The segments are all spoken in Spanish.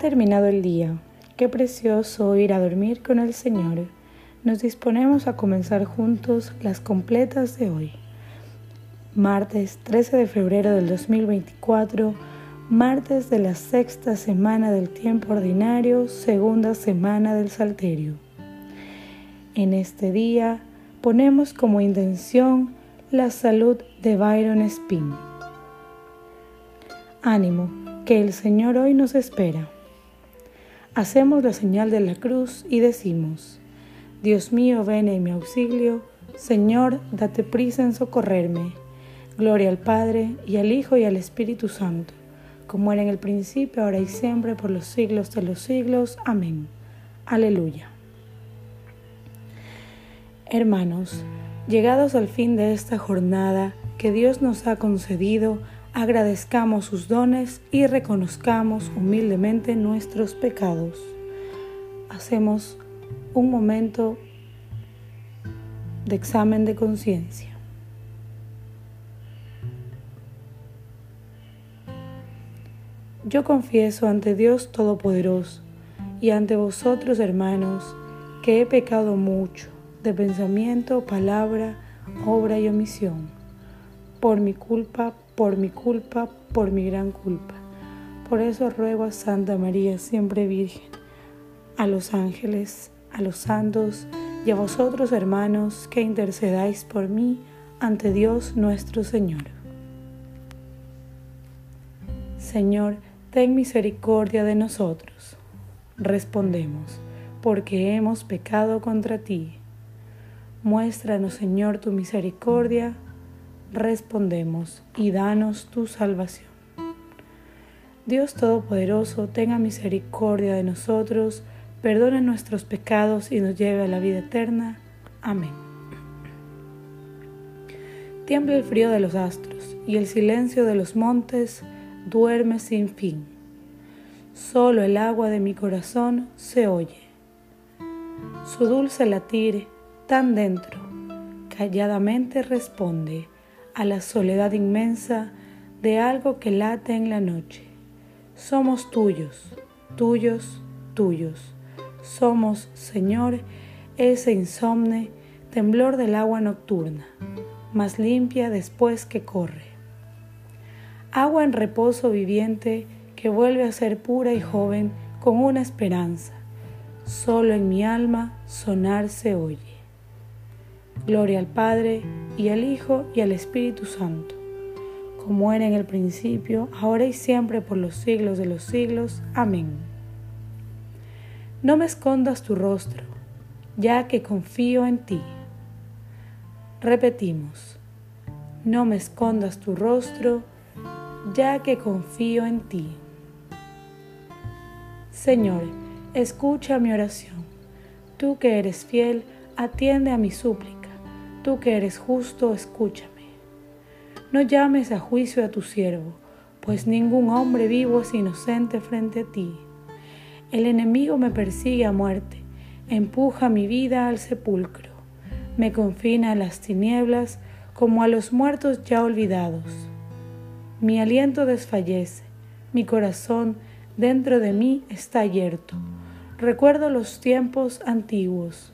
Terminado el día. Qué precioso ir a dormir con el Señor. Nos disponemos a comenzar juntos las completas de hoy. Martes 13 de febrero del 2024, martes de la sexta semana del tiempo ordinario, segunda semana del Salterio. En este día ponemos como intención la salud de Byron Spin. Ánimo, que el Señor hoy nos espera. Hacemos la señal de la cruz y decimos, Dios mío, ven en mi auxilio, Señor, date prisa en socorrerme. Gloria al Padre, y al Hijo, y al Espíritu Santo, como era en el principio, ahora y siempre, por los siglos de los siglos. Amén. Aleluya. Hermanos, llegados al fin de esta jornada que Dios nos ha concedido, agradezcamos sus dones y reconozcamos humildemente nuestros pecados. Hacemos un momento de examen de conciencia. Yo confieso ante Dios Todopoderoso y ante vosotros, hermanos, que he pecado mucho de pensamiento, palabra, obra y omisión. Por mi culpa, por mi culpa, por mi gran culpa. Por eso ruego a Santa María, siempre Virgen, a los ángeles, a los santos y a vosotros hermanos que intercedáis por mí ante Dios nuestro Señor. Señor, ten misericordia de nosotros. Respondemos, porque hemos pecado contra ti. Muéstranos, Señor, tu misericordia respondemos, y danos tu salvación. Dios Todopoderoso, tenga misericordia de nosotros, perdone nuestros pecados y nos lleve a la vida eterna. Amén. Tiembla el frío de los astros y el silencio de los montes duerme sin fin. Solo el agua de mi corazón se oye. Su dulce latir, tan dentro, calladamente responde a la soledad inmensa de algo que late en la noche. Somos tuyos, tuyos, tuyos. Somos, Señor, ese insomne temblor del agua nocturna, más limpia después que corre. Agua en reposo viviente que vuelve a ser pura y joven con una esperanza. Solo en mi alma sonar se oye. Gloria al Padre, y al Hijo, y al Espíritu Santo, como era en el principio, ahora y siempre, por los siglos de los siglos. Amén. No me escondas tu rostro, ya que confío en ti. Repetimos, no me escondas tu rostro, ya que confío en ti. Señor, escucha mi oración. Tú que eres fiel, atiende a mi súplica Tú que eres justo, escúchame. No llames a juicio a tu siervo, pues ningún hombre vivo es inocente frente a ti. El enemigo me persigue a muerte, empuja mi vida al sepulcro, me confina a las tinieblas como a los muertos ya olvidados. Mi aliento desfallece, mi corazón dentro de mí está abierto. Recuerdo los tiempos antiguos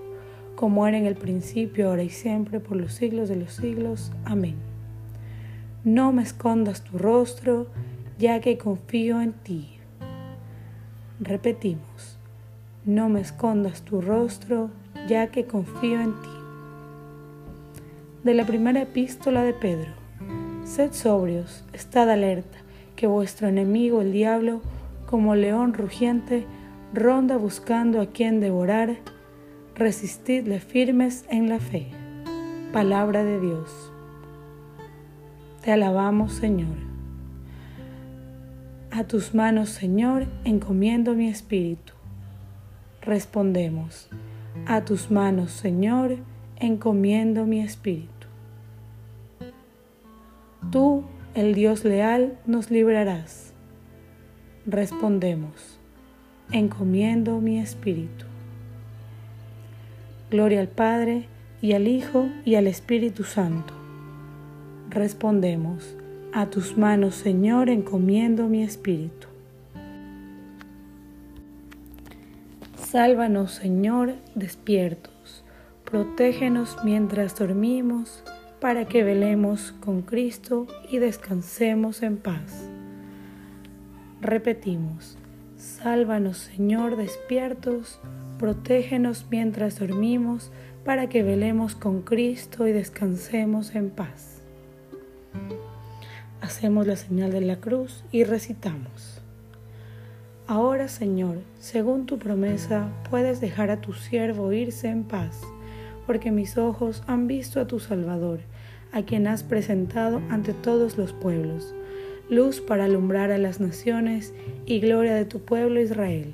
como era en el principio, ahora y siempre, por los siglos de los siglos. Amén. No me escondas tu rostro, ya que confío en ti. Repetimos, no me escondas tu rostro, ya que confío en ti. De la primera epístola de Pedro. Sed sobrios, estad alerta, que vuestro enemigo el diablo, como león rugiente, ronda buscando a quien devorar, resistidle firmes en la fe. Palabra de Dios. Te alabamos, Señor. A tus manos, Señor, encomiendo mi espíritu. Respondemos, a tus manos, Señor, encomiendo mi espíritu. Tú, el Dios leal, nos librarás. Respondemos, encomiendo mi espíritu. Gloria al Padre, y al Hijo, y al Espíritu Santo. Respondemos, a tus manos, Señor, encomiendo mi espíritu. Sálvanos, Señor, despiertos. Protégenos mientras dormimos para que velemos con Cristo y descansemos en paz. Repetimos, sálvanos Señor despiertos, protégenos mientras dormimos, para que velemos con Cristo y descansemos en paz. Hacemos la señal de la cruz y recitamos. Ahora Señor, según tu promesa, puedes dejar a tu siervo irse en paz, porque mis ojos han visto a tu Salvador a quien has presentado ante todos los pueblos, luz para alumbrar a las naciones y gloria de tu pueblo Israel.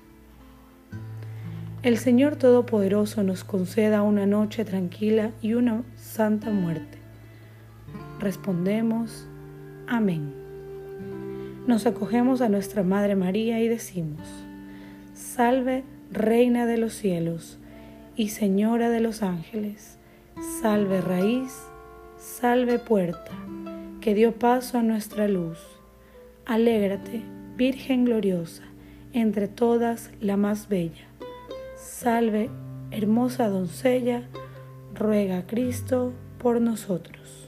El Señor Todopoderoso nos conceda una noche tranquila y una santa muerte. Respondemos, Amén. Nos acogemos a nuestra Madre María y decimos, Salve, Reina de los cielos y Señora de los ángeles, salve raíz, salve puerta, que dio paso a nuestra luz. Alégrate, Virgen gloriosa, entre todas la más bella Salve, hermosa doncella, ruega a Cristo por nosotros.